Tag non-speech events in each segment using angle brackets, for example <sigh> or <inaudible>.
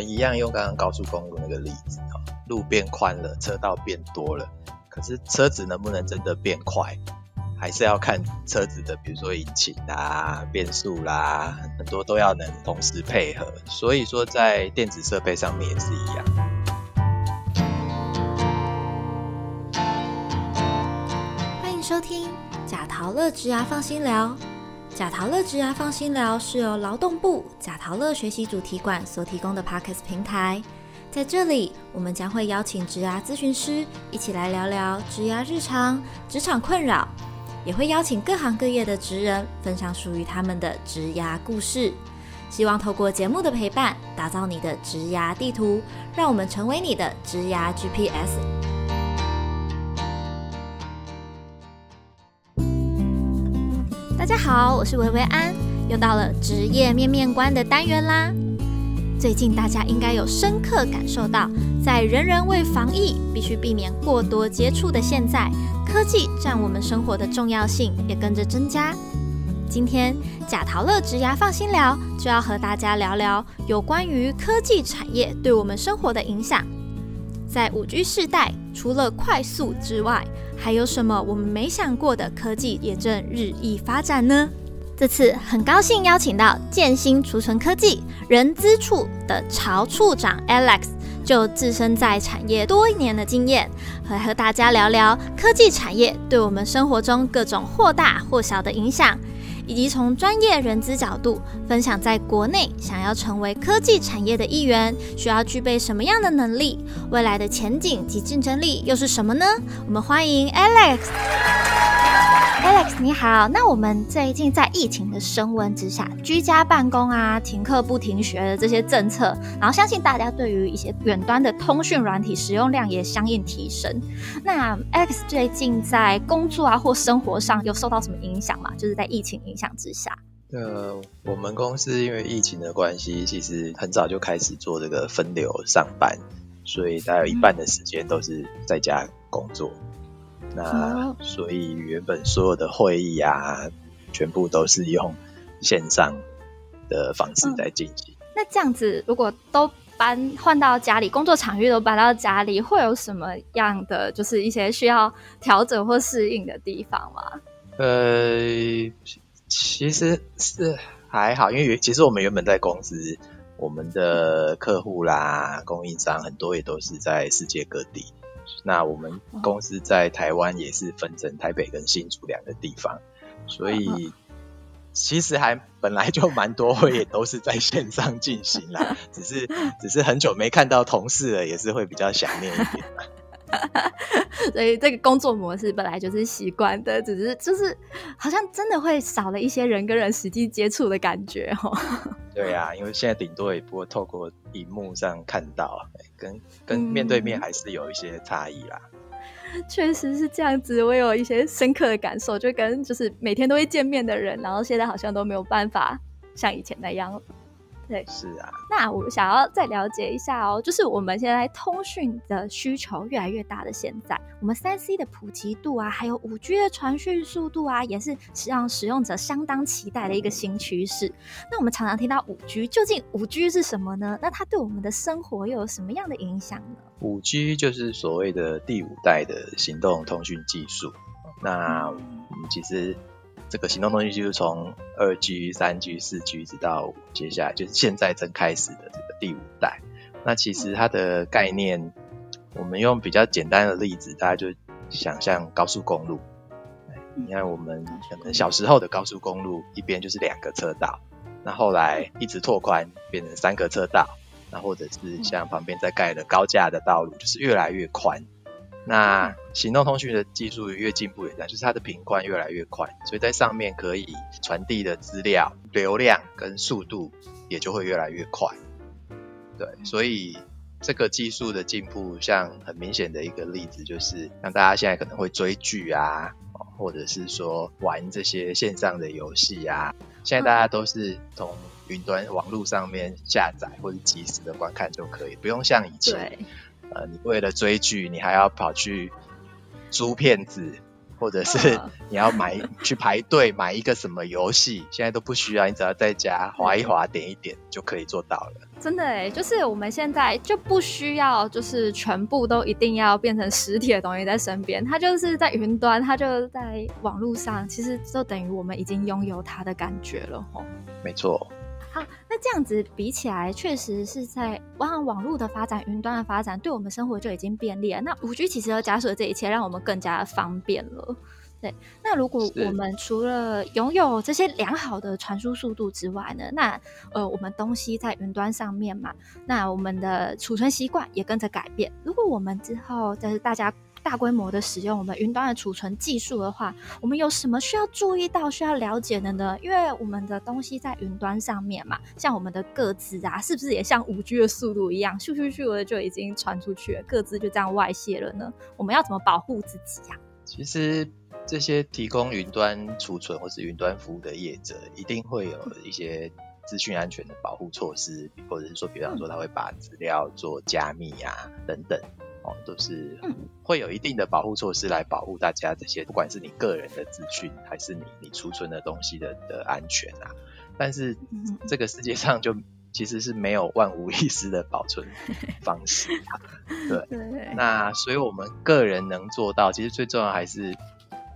一样用刚刚高速公路那个例子啊，路变宽了，车道变多了，可是车子能不能真的变快，还是要看车子的，比如说引擎啦、变速啦，很多都要能同时配合。所以说，在电子设备上面也是一样。欢迎收听贾陶乐职涯放心聊。贾陶乐职涯放心聊是由劳动部贾陶乐学习主题馆所提供的 Podcast 平台。在这里，我们将会邀请职涯咨询师一起来聊聊职涯日常、职场困扰，也会邀请各行各业的职人分享属于他们的职涯故事。希望透过节目的陪伴，打造你的职涯地图，让我们成为你的职涯 GPS。大家好，我是维维安，又到了职业面面观的单元啦。最近大家应该有深刻感受到，在人人为防疫必须避免过多接触的现在，科技占我们生活的重要性也跟着增加。今天贾陶乐职涯放心聊，就要和大家聊聊有关于科技产业对我们生活的影响。在五 G 世代，除了快速之外，还有什么我们没想过的科技也正日益发展呢？这次很高兴邀请到建新储存科技人资处的曹处长 Alex，就自身在产业多年的经验，来和大家聊聊科技产业对我们生活中各种或大或小的影响。以及从专业人资角度分享，在国内想要成为科技产业的一员，需要具备什么样的能力？未来的前景及竞争力又是什么呢？我们欢迎 Alex。Alex 你好，那我们最近在疫情的升温之下，居家办公啊、停课不停学的这些政策，然后相信大家对于一些远端的通讯软体使用量也相应提升。那 Alex 最近在工作啊或生活上有受到什么影响吗？就是在疫情影响之下。呃，我们公司因为疫情的关系，其实很早就开始做这个分流上班，所以大概有一半的时间都是在家工作。那所以原本所有的会议啊，全部都是用线上的方式在进行。那这样子，如果都搬换到家里，工作场域都搬到家里，会有什么样的就是一些需要调整或适应的地方吗？呃，其实是还好，因为其实我们原本在公司，我们的客户啦、供应商很多也都是在世界各地。那我们公司在台湾也是分成台北跟新竹两个地方，所以其实还本来就蛮多会也都是在线上进行啦，只是只是很久没看到同事了，也是会比较想念一点。<laughs> 所以这个工作模式本来就是习惯的，只是就是好像真的会少了一些人跟人实际接触的感觉哦。<laughs> 对呀，因为现在顶多也不会透过荧幕上看到，跟跟面对面还是有一些差异啦。<laughs> 确实是这样子，我有一些深刻的感受，就跟就是每天都会见面的人，然后现在好像都没有办法像以前那样。对，是啊。那我想要再了解一下哦，就是我们现在通讯的需求越来越大的现在，我们三 C 的普及度啊，还有五 G 的传讯速度啊，也是让使用者相当期待的一个新趋势。那我们常常听到五 G，究竟五 G 是什么呢？那它对我们的生活又有什么样的影响呢？五 G 就是所谓的第五代的行动通讯技术。那我们其实。这个行动通讯就是从二 G、三 G、四 G 直到接下来就是现在正开始的这个第五代。那其实它的概念，我们用比较简单的例子，大家就想象高速公路。你看我们可能小时候的高速公路，一边就是两个车道，那后来一直拓宽变成三个车道，那或者是像旁边在盖的高架的道路，就是越来越宽。那行动通讯的技术越进步，也在，就是它的频宽越来越快，所以在上面可以传递的资料流量跟速度也就会越来越快。对，所以这个技术的进步，像很明显的一个例子，就是像大家现在可能会追剧啊，或者是说玩这些线上的游戏啊，现在大家都是从云端网络上面下载或者即时的观看就可以，不用像以前。呃，你为了追剧，你还要跑去租片子，或者是你要买去排队买一个什么游戏，现在都不需要，你只要在家划一划、点一点就可以做到了。真的哎，就是我们现在就不需要，就是全部都一定要变成实体的东西在身边，它就是在云端，它就在网络上，其实就等于我们已经拥有它的感觉了吼。没错。这样子比起来，确实是在网网络的发展、云端的发展，对我们生活就已经便利了。那五 G 其实要加速了这一切，让我们更加方便了。对，那如果我们除了拥有这些良好的传输速度之外呢？那呃，我们东西在云端上面嘛，那我们的储存习惯也跟着改变。如果我们之后就是大家。大规模的使用我们云端的储存技术的话，我们有什么需要注意到、需要了解的呢？因为我们的东西在云端上面嘛，像我们的个资啊，是不是也像五 G 的速度一样，咻咻咻的就已经传出去了，个资就这样外泄了呢？我们要怎么保护自己呀？其实这些提供云端储存或是云端服务的业者，一定会有一些资讯安全的保护措施，或者是说，比方说他会把资料做加密啊等等。哦，都是会有一定的保护措施来保护大家这些，不管是你个人的资讯，还是你你储存的东西的的安全啊。但是这个世界上就其实是没有万无一失的保存 <laughs> 方式，对。那所以我们个人能做到，其实最重要还是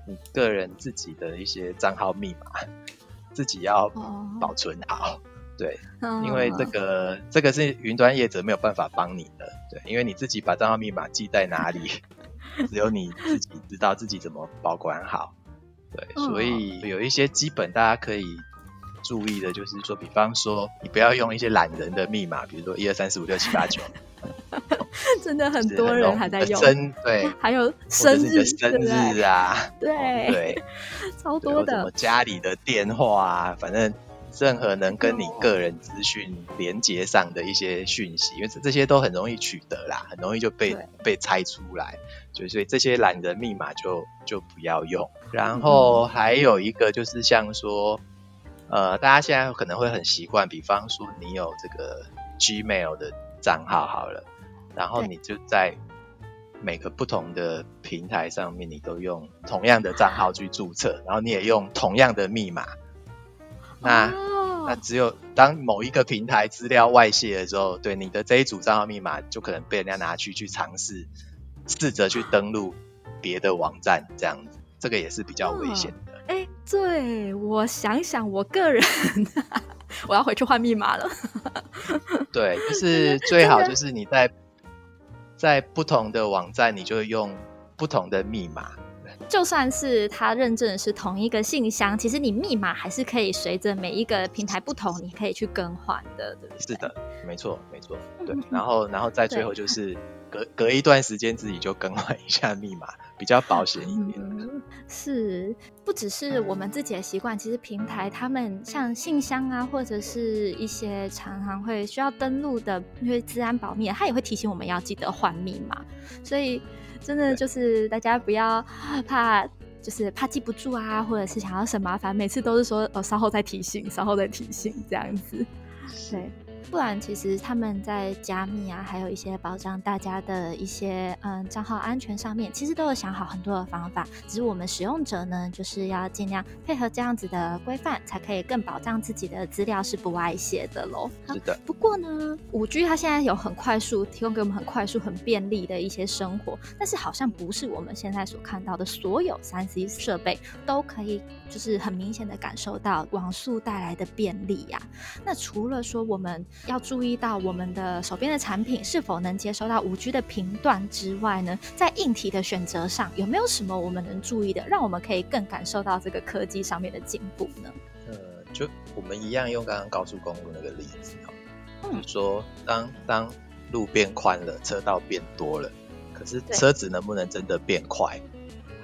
你个人自己的一些账号密码，自己要保存好。对，因为这个这个是云端业者没有办法帮你的，对，因为你自己把账号密码记在哪里，<laughs> 只有你自己知道自己怎么保管好，对，所以有一些基本大家可以注意的，就是说，比方说你不要用一些懒人的密码，比如说一二三四五六七八九，<laughs> 真的很多人还在用，对，<laughs> 还有生日生日啊，对对，超多的，家里的电话啊，反正。任何能跟你个人资讯连接上的一些讯息，因为这些都很容易取得啦，很容易就被被猜出来，就所以这些懒人密码就就不要用。然后还有一个就是像说，呃，大家现在可能会很习惯，比方说你有这个 Gmail 的账号好了，然后你就在每个不同的平台上面，你都用同样的账号去注册，然后你也用同样的密码。那那只有当某一个平台资料外泄的时候，对你的这一组账号密码就可能被人家拿去去尝试，试着去登录别的网站，这样子，这个也是比较危险的。哎，对我想想，我个人 <laughs> 我要回去换密码了。对，就是最好就是你在在不同的网站，你就用不同的密码。就算是他认证是同一个信箱，其实你密码还是可以随着每一个平台不同，你可以去更换的，对不对？是的，没错，没错，对。然后，然后再最后就是隔隔一段时间自己就更换一下密码，<laughs> 比较保险一点。是，不只是我们自己的习惯，其实平台他们像信箱啊，或者是一些常常会需要登录的，因为治安保密，他也会提醒我们要记得换密码，所以。真的就是大家不要怕，就是怕记不住啊，或者是想要省麻烦，每次都是说哦，稍后再提醒，稍后再提醒这样子，对。不然，其实他们在加密啊，还有一些保障大家的一些嗯账号安全上面，其实都有想好很多的方法。只是我们使用者呢，就是要尽量配合这样子的规范，才可以更保障自己的资料是不外泄的喽。是的。不过呢，五 G 它现在有很快速，提供给我们很快速、很便利的一些生活，但是好像不是我们现在所看到的所有三 C 设备都可以，就是很明显的感受到网速带来的便利呀。那除了说我们要注意到我们的手边的产品是否能接收到五 G 的频段之外呢，在硬体的选择上有没有什么我们能注意的，让我们可以更感受到这个科技上面的进步呢？呃，就我们一样用刚刚高速公路那个例子哦，嗯，说当当路变宽了，车道变多了，可是车子能不能真的变快？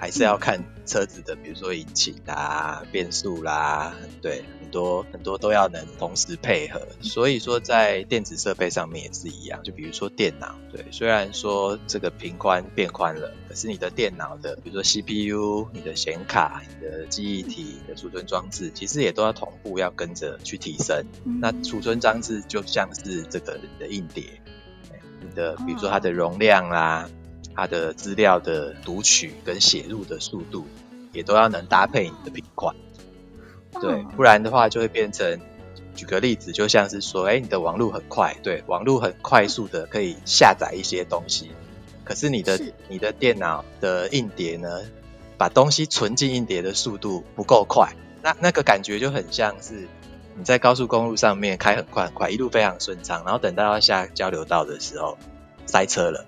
还是要看车子的，比如说引擎啦、变速啦，对，很多很多都要能同时配合。所以说，在电子设备上面也是一样，就比如说电脑，对，虽然说这个频宽变宽了，可是你的电脑的，比如说 CPU、你的显卡、你的记忆体、你的储存装置，其实也都要同步要跟着去提升。那储存装置就像是这个你的硬碟，你的比如说它的容量啦。它的资料的读取跟写入的速度，也都要能搭配你的频宽。对，哦不然的话就会变成，举个例子，就像是说，哎，你的网络很快，对，网络很快速的可以下载一些东西，可是你的是你的电脑的硬碟呢，把东西存进硬碟的速度不够快，那那个感觉就很像是你在高速公路上面开很快很快，一路非常顺畅，然后等到要下交流道的时候塞车了，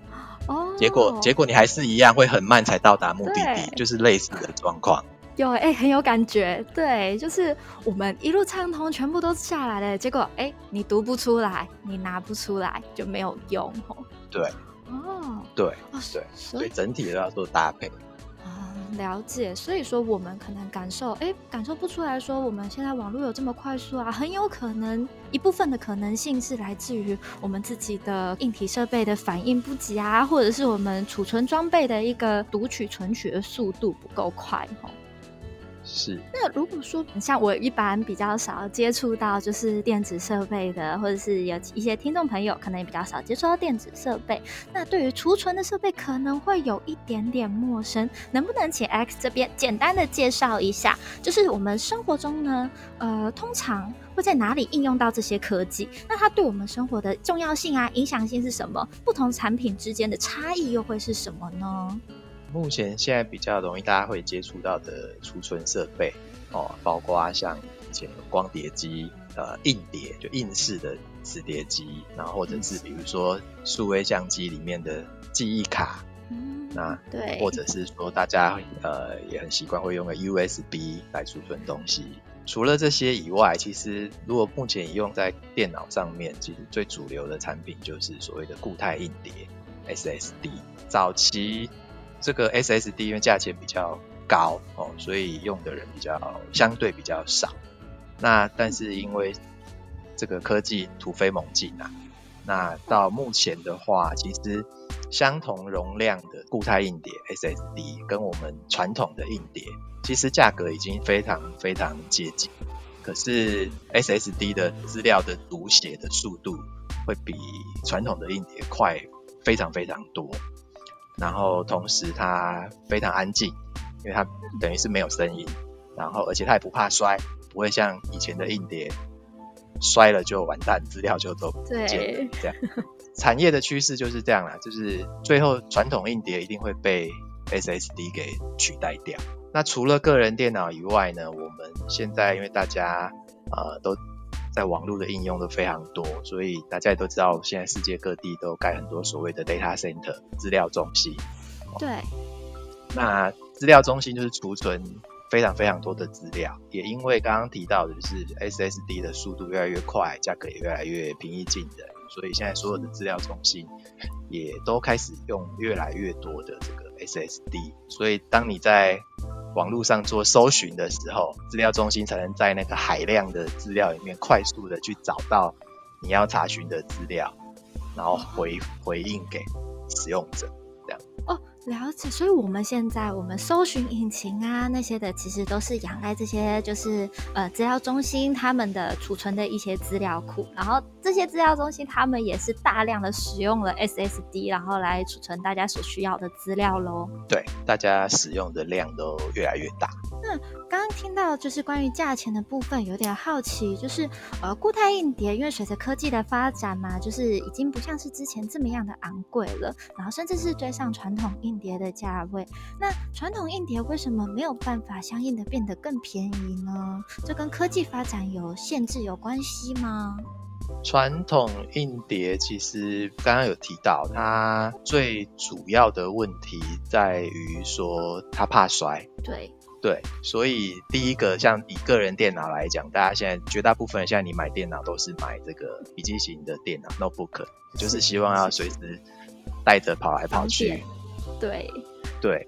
哦，结果结果你还是一样会很慢才到达目的地，就是类似的状况。有哎、很有感觉，对，就是我们一路畅通，全部都下来了，结果哎、你读不出来，你拿不出来就没有用哦。对哦，对哦，对，所以所以整体都要做搭配。了解。所以说，我们可能感受，哎，感受不出来说我们现在网络有这么快速啊，很有可能一部分的可能性是来自于我们自己的硬体设备的反应不及啊，或者是我们储存装备的一个读取存取的速度不够快哦。是，那如果说像我一般比较少接触到就是电子设备的，或者是有一些听众朋友可能也比较少接触到电子设备，那对于储存的设备可能会有一点点陌生，能不能请 X 这边简单的介绍一下？就是我们生活中呢，呃，通常会在哪里应用到这些科技？那它对我们生活的重要性啊、影响性是什么？不同产品之间的差异又会是什么呢？目前现在比较容易大家会接触到的储存设备哦，包括像以前有光碟机、呃硬碟，就硬式的磁碟机，然后或者是比如说数位相机里面的记忆卡，嗯，那对，或者是说大家呃也很习惯会用个 USB 来储存东西。除了这些以外，其实如果目前用在电脑上面，其实最主流的产品就是所谓的固态硬碟 SSD。早期这个 SSD 因为价钱比较高哦，所以用的人比较相对比较少。那但是因为这个科技突飞猛进啊，那到目前的话，其实相同容量的固态硬碟 SSD 跟我们传统的硬碟，其实价格已经非常非常接近。可是 SSD 的资料的读写的速度会比传统的硬碟快非常非常多，然后同时它非常安静，因为它等于是没有声音，然后而且它也不怕摔，不会像以前的硬碟摔了就完蛋，资料就都不见了对这样。产业的趋势就是这样啦，就是最后传统硬碟一定会被 SSD 给取代掉。那除了个人电脑以外呢，我们现在因为大家呃都在网络的应用都非常多，所以大家也都知道，现在世界各地都盖很多所谓的 data center 资料中心。对，那资料中心就是储存非常非常多的资料，也因为刚刚提到的就是 SSD 的速度越来越快，价格也越来越平易近人，所以现在所有的资料中心也都开始用越来越多的这个 SSD。所以当你在网络上做搜寻的时候，资料中心才能在那个海量的资料里面快速的去找到你要查询的资料，然后回回应给使用者。了解，所以我们现在我们搜寻引擎啊那些的，其实都是仰赖这些就是呃资料中心他们的储存的一些资料库，然后这些资料中心他们也是大量的使用了 SSD，然后来储存大家所需要的资料喽。对，大家使用的量都越来越大。刚刚听到就是关于价钱的部分，有点好奇，就是呃固态硬碟，因为随着科技的发展嘛，就是已经不像是之前这么样的昂贵了，然后甚至是追上传统硬碟的价位。那传统硬碟为什么没有办法相应的变得更便宜呢？这跟科技发展有限制有关系吗？传统硬碟其实刚刚有提到，它最主要的问题在于说它怕摔。对，对，所以第一个像以个人电脑来讲，大家现在绝大部分人现在你买电脑都是买这个笔记型的电脑 notebook，就是希望要随时带着跑来跑去。对，对，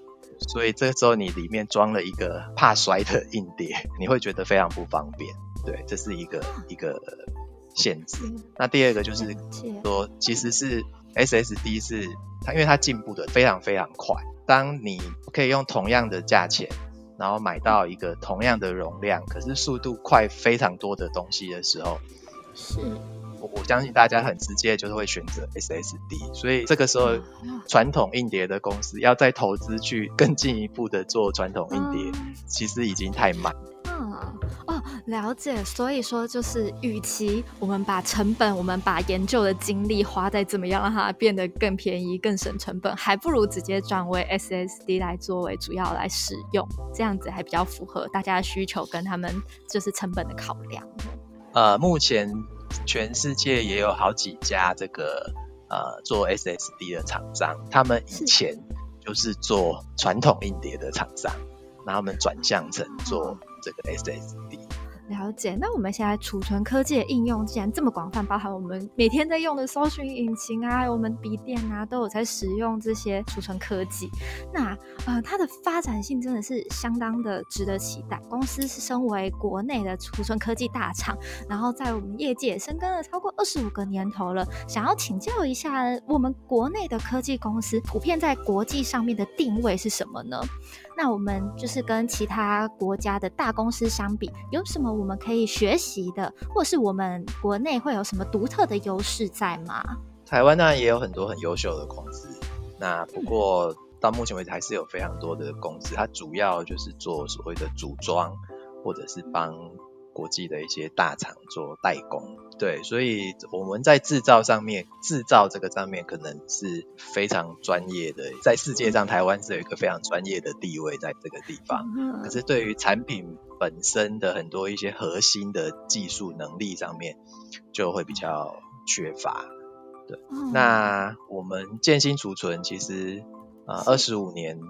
所以这时候你里面装了一个怕摔的硬碟，你会觉得非常不方便。对，这是一个一个限制。嗯那第二个就是说，其实是 SSD 是它，因为它进步的非常非常快。当你可以用同样的价钱，然后买到一个同样的容量，可是速度快非常多的东西的时候，是，我我相信大家很直接就是会选择 SSD，所以这个时候传统硬碟的公司要再投资去更进一步的做传统硬碟，其实已经太慢。嗯哦，了解。所以说，就是与其我们把成本，我们把研究的精力花在怎么样让它变得更便宜、更省成本，还不如直接转为 SSD 来作为主要来使用，这样子还比较符合大家的需求跟他们就是成本的考量。呃，目前全世界也有好几家这个呃做 SSD 的厂商，他们以前就是做传统硬碟的厂商，那他们转向成做。这个 SSD 了解，那我们现在储存科技的应用既然这么广泛，包含我们每天在用的搜寻引擎啊，还有我们笔电啊，都有在使用这些储存科技。那呃，它的发展性真的是相当的值得期待。公司是身为国内的储存科技大厂，然后在我们业界深耕了超过二十五个年头了。想要请教一下，我们国内的科技公司普遍在国际上面的定位是什么呢？那我们就是跟其他国家的大公司相比，有什么我们可以学习的，或是我们国内会有什么独特的优势在吗？台湾当然也有很多很优秀的公司，那不过到目前为止还是有非常多的公司，它主要就是做所谓的组装，或者是帮。国际的一些大厂做代工，对，所以我们在制造上面，制造这个上面可能是非常专业的，在世界上台湾是有一个非常专业的地位在这个地方。可是对于产品本身的很多一些核心的技术能力上面，就会比较缺乏。对，那我们建新储存其实啊，二十五年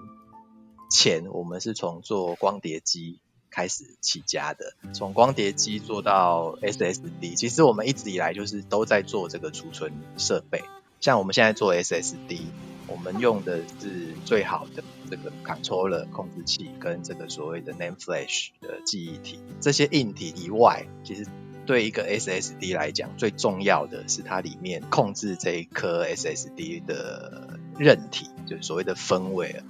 前我们是从做光碟机。开始起家的，从光碟机做到 SSD，其实我们一直以来就是都在做这个储存设备。像我们现在做 SSD，我们用的是最好的这个 controller 控制器跟这个所谓的 NAND Flash 的记忆体。这些硬体以外，其实对一个 SSD 来讲，最重要的是它里面控制这一颗 SSD 的韧体，就是所谓的分位。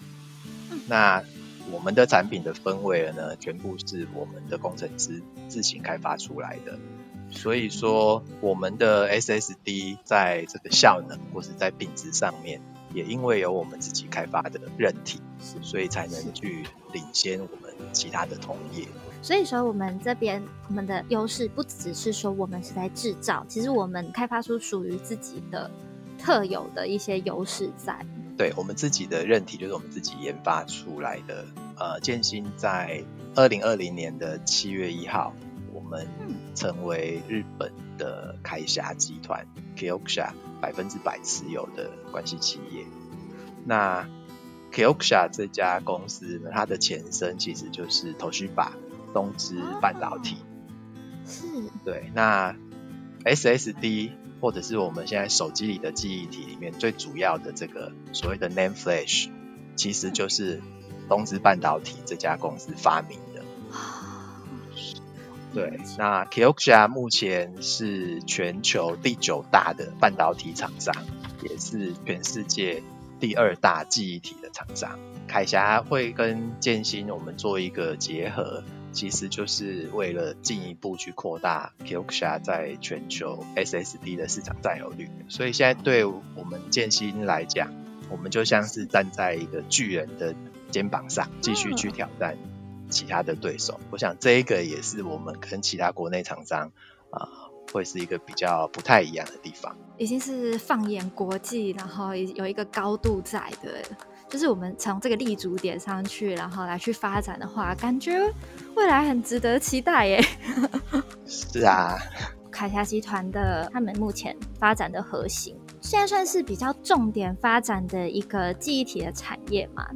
那我们的产品的分位呢，全部是我们的工程师自行开发出来的。所以说，我们的 SSD 在这个效能或是在品质上面，也因为有我们自己开发的韧体，所以才能去领先我们其他的同业。所以说，我们这边我们的优势不只是说我们是在制造，其实我们开发出属于自己的特有的一些优势在。对我们自己的韧体，就是我们自己研发出来的。呃，建新在二零二零年的七月一号，我们成为日本的凯霞集团 Kioxia 百分之百持有的关系企业。那 Kioxia 这家公司呢，它的前身其实就是 Toshiba 东芝半导体。是。对，那 SSD。或者是我们现在手机里的记忆体里面最主要的这个所谓的 NAND Flash，其实就是东芝半导体这家公司发明的。对，那 Kioxia 目前是全球第九大的半导体厂商，也是全世界第二大记忆体的厂商。凯霞会跟建新我们做一个结合。其实就是为了进一步去扩大 Kioxia 在全球 SSD 的市场占有率，所以现在对我们建新来讲，我们就像是站在一个巨人的肩膀上，继续去挑战其他的对手。我想这一个也是我们跟其他国内厂商啊，会是一个比较不太一样的地方。已经是放眼国际，然后有一个高度在的。就是我们从这个立足点上去，然后来去发展的话，感觉未来很值得期待耶。是啊，<laughs> 凯霞集团的他们目前发展的核心，现在算是比较重点发展的一个记忆体的产业嘛？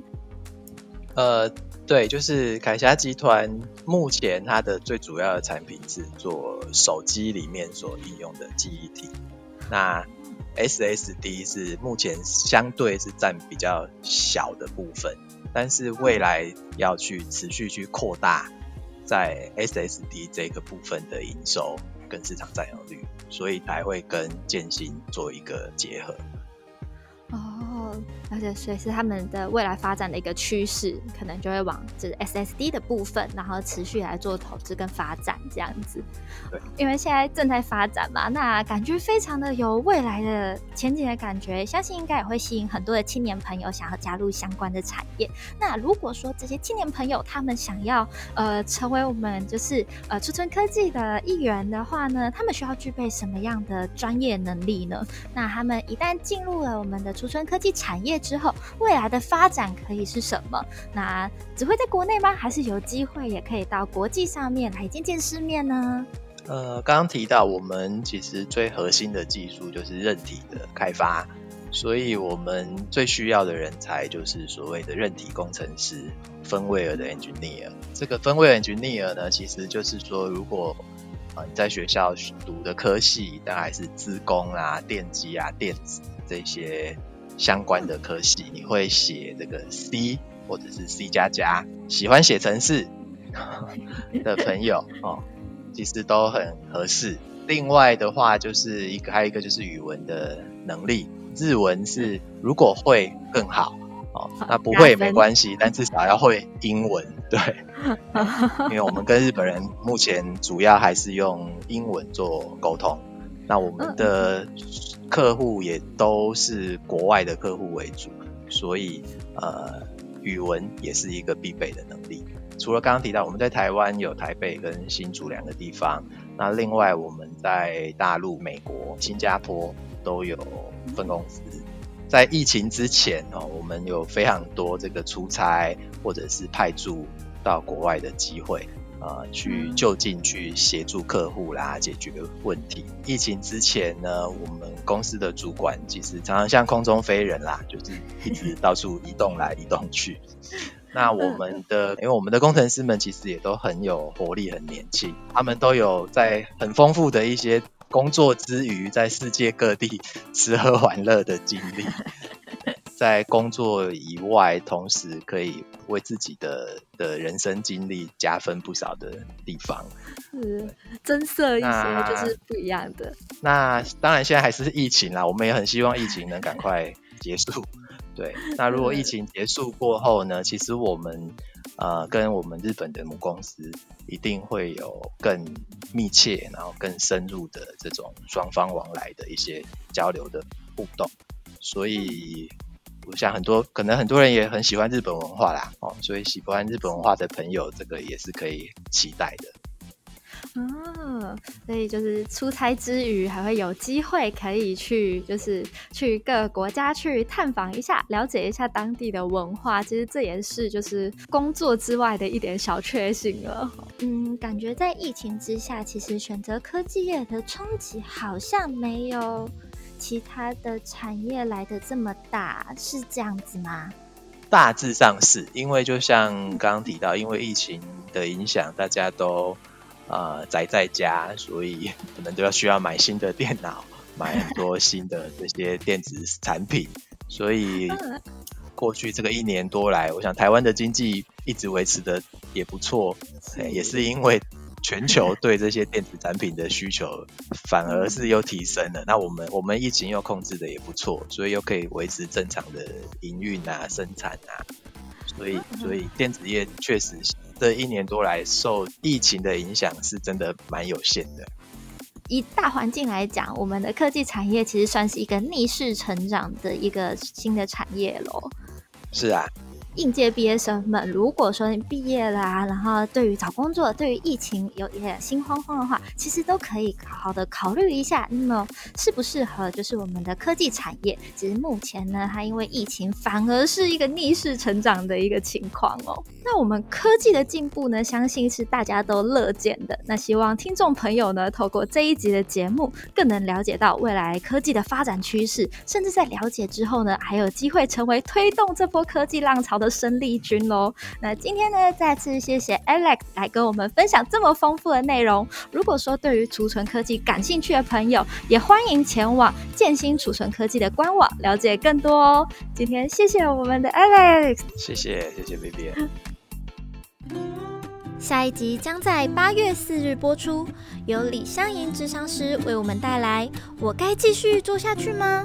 呃，对，就是凯霞集团目前它的最主要的产品是做手机里面所应用的记忆体。那 SSD 是目前相对是占比较小的部分，但是未来要去持续去扩大在 SSD 这个部分的营收跟市场占有率，所以才会跟建新做一个结合。哦。而且所以是他们的未来发展的一个趋势，可能就会往这 SSD 的部分，然后持续来做投资跟发展这样子。对，因为现在正在发展嘛，那感觉非常的有未来的前景的感觉，相信应该也会吸引很多的青年朋友想要加入相关的产业。那如果说这些青年朋友他们想要呃成为我们就是呃储存科技的一员的话呢，他们需要具备什么样的专业能力呢？那他们一旦进入了我们的储存科技产产业之后，未来的发展可以是什么？那只会在国内吗？还是有机会也可以到国际上面来见见世面呢？呃，刚刚提到我们其实最核心的技术就是韧体的开发，所以我们最需要的人才就是所谓的韧体工程师，分位尔的 engineer。这个分位 engineer 呢，其实就是说，如果啊你在学校读的科系，大概是资工啊、电机啊、电子这些相关的科系，你会写这个 C 或者是 C 加加，喜欢写程式 <laughs> 的朋友 <laughs> 哦。其实都很合适。另外的话，就是一个还有一个就是语文的能力，日文是如果会更好哦，那不会也没关系，但至少要会英文，<laughs> 对，因为我们跟日本人目前主要还是用英文做沟通，那我们的客户也都是国外的客户为主，所以呃，语文也是一个必备的能力。除了刚刚提到我们在台湾有台北跟新竹两个地方，那另外我们在大陆、美国、新加坡都有分公司。在疫情之前哦，我们有非常多这个出差或者是派驻到国外的机会，啊，去就近去协助客户啦，解决问题。疫情之前呢，我们公司的主管其实常常像空中飞人啦，就是一直到处移动来移动去。那我们的，因为我们的工程师们其实也都很有活力、很年轻，他们都有在很丰富的一些工作之余，在世界各地吃喝玩乐的经历，在工作以外，同时可以为自己的的人生经历加分不少的地方，是增色一些，就是不一样的。那当然，现在还是疫情啦，我们也很希望疫情能赶快结束。对，<laughs> 那如果疫情结束过后呢？其实我们呃跟我们日本的母公司一定会有更密切，然后更深入的这种双方往来的一些交流的互动。所以我想很多可能很多人也很喜欢日本文化啦，哦，所以喜欢日本文化的朋友，这个也是可以期待的。嗯，所以就是出差之余，还会有机会可以去，就是去各个国家去探访一下，了解一下当地的文化。其实这也是就是工作之外的一点小确幸了。嗯，感觉在疫情之下，其实选择科技业的冲击好像没有其他的产业来的这么大，是这样子吗？大致上是因为就像刚刚提到，因为疫情的影响，大家都。呃，宅在家，所以 <laughs> 可能都要需要买新的电脑，买很多新的这些电子产品。所以过去这个一年多来，我想台湾的经济一直维持的也不错，也是因为全球对这些电子产品的需求反而是又提升了。那我们我们疫情又控制的也不错，所以又可以维持正常的营运啊、生产啊。所以，所以电子业确实。这一年多来，受疫情的影响是真的蛮有限的。以大环境来讲，我们的科技产业其实算是一个逆势成长的一个新的产业喽。是啊。应届毕业生们，如果说你毕业了，然后对于找工作、对于疫情有一点心慌慌的话，其实都可以好好的考虑一下，那么适不适合就是我们的科技产业？其实目前呢，它因为疫情反而是一个逆势成长的一个情况哦。那我们科技的进步呢，相信是大家都乐见的。那希望听众朋友呢，透过这一集的节目，更能了解到未来科技的发展趋势，甚至在了解之后呢，还有机会成为推动这波科技浪潮的。生力军喽！那今天呢，再次谢谢 Alex 来跟我们分享这么丰富的内容。如果说对于储存科技感兴趣的朋友，也欢迎前往建新储存科技的官网了解更多哦。今天谢谢我们的 Alex，谢谢谢谢 Baby。下一集将在八月四日播出，由李香莹智商师为我们带来。我该继续做下去吗？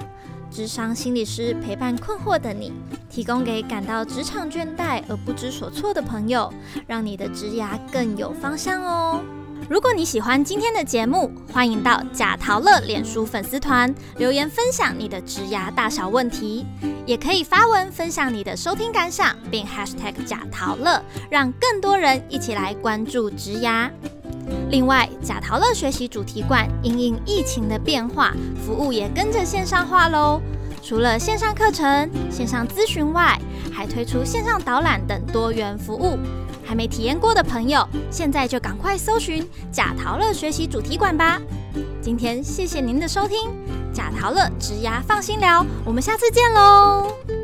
智商心理师陪伴困惑的你，提供给感到职场倦怠而不知所措的朋友，让你的职涯更有方向哦。如果你喜欢今天的节目，欢迎到贾陶乐脸书粉丝团留言分享你的职涯大小问题，也可以发文分享你的收听感想，并 #hashtag 贾陶乐，让更多人一起来关注职涯。另外，贾陶乐学习主题馆因应疫情的变化，服务也跟着线上化喽。除了线上课程、线上咨询外，还推出线上导览等多元服务。还没体验过的朋友，现在就赶快搜寻贾陶乐学习主题馆吧。今天谢谢您的收听，贾陶乐职涯放心聊，我们下次见喽。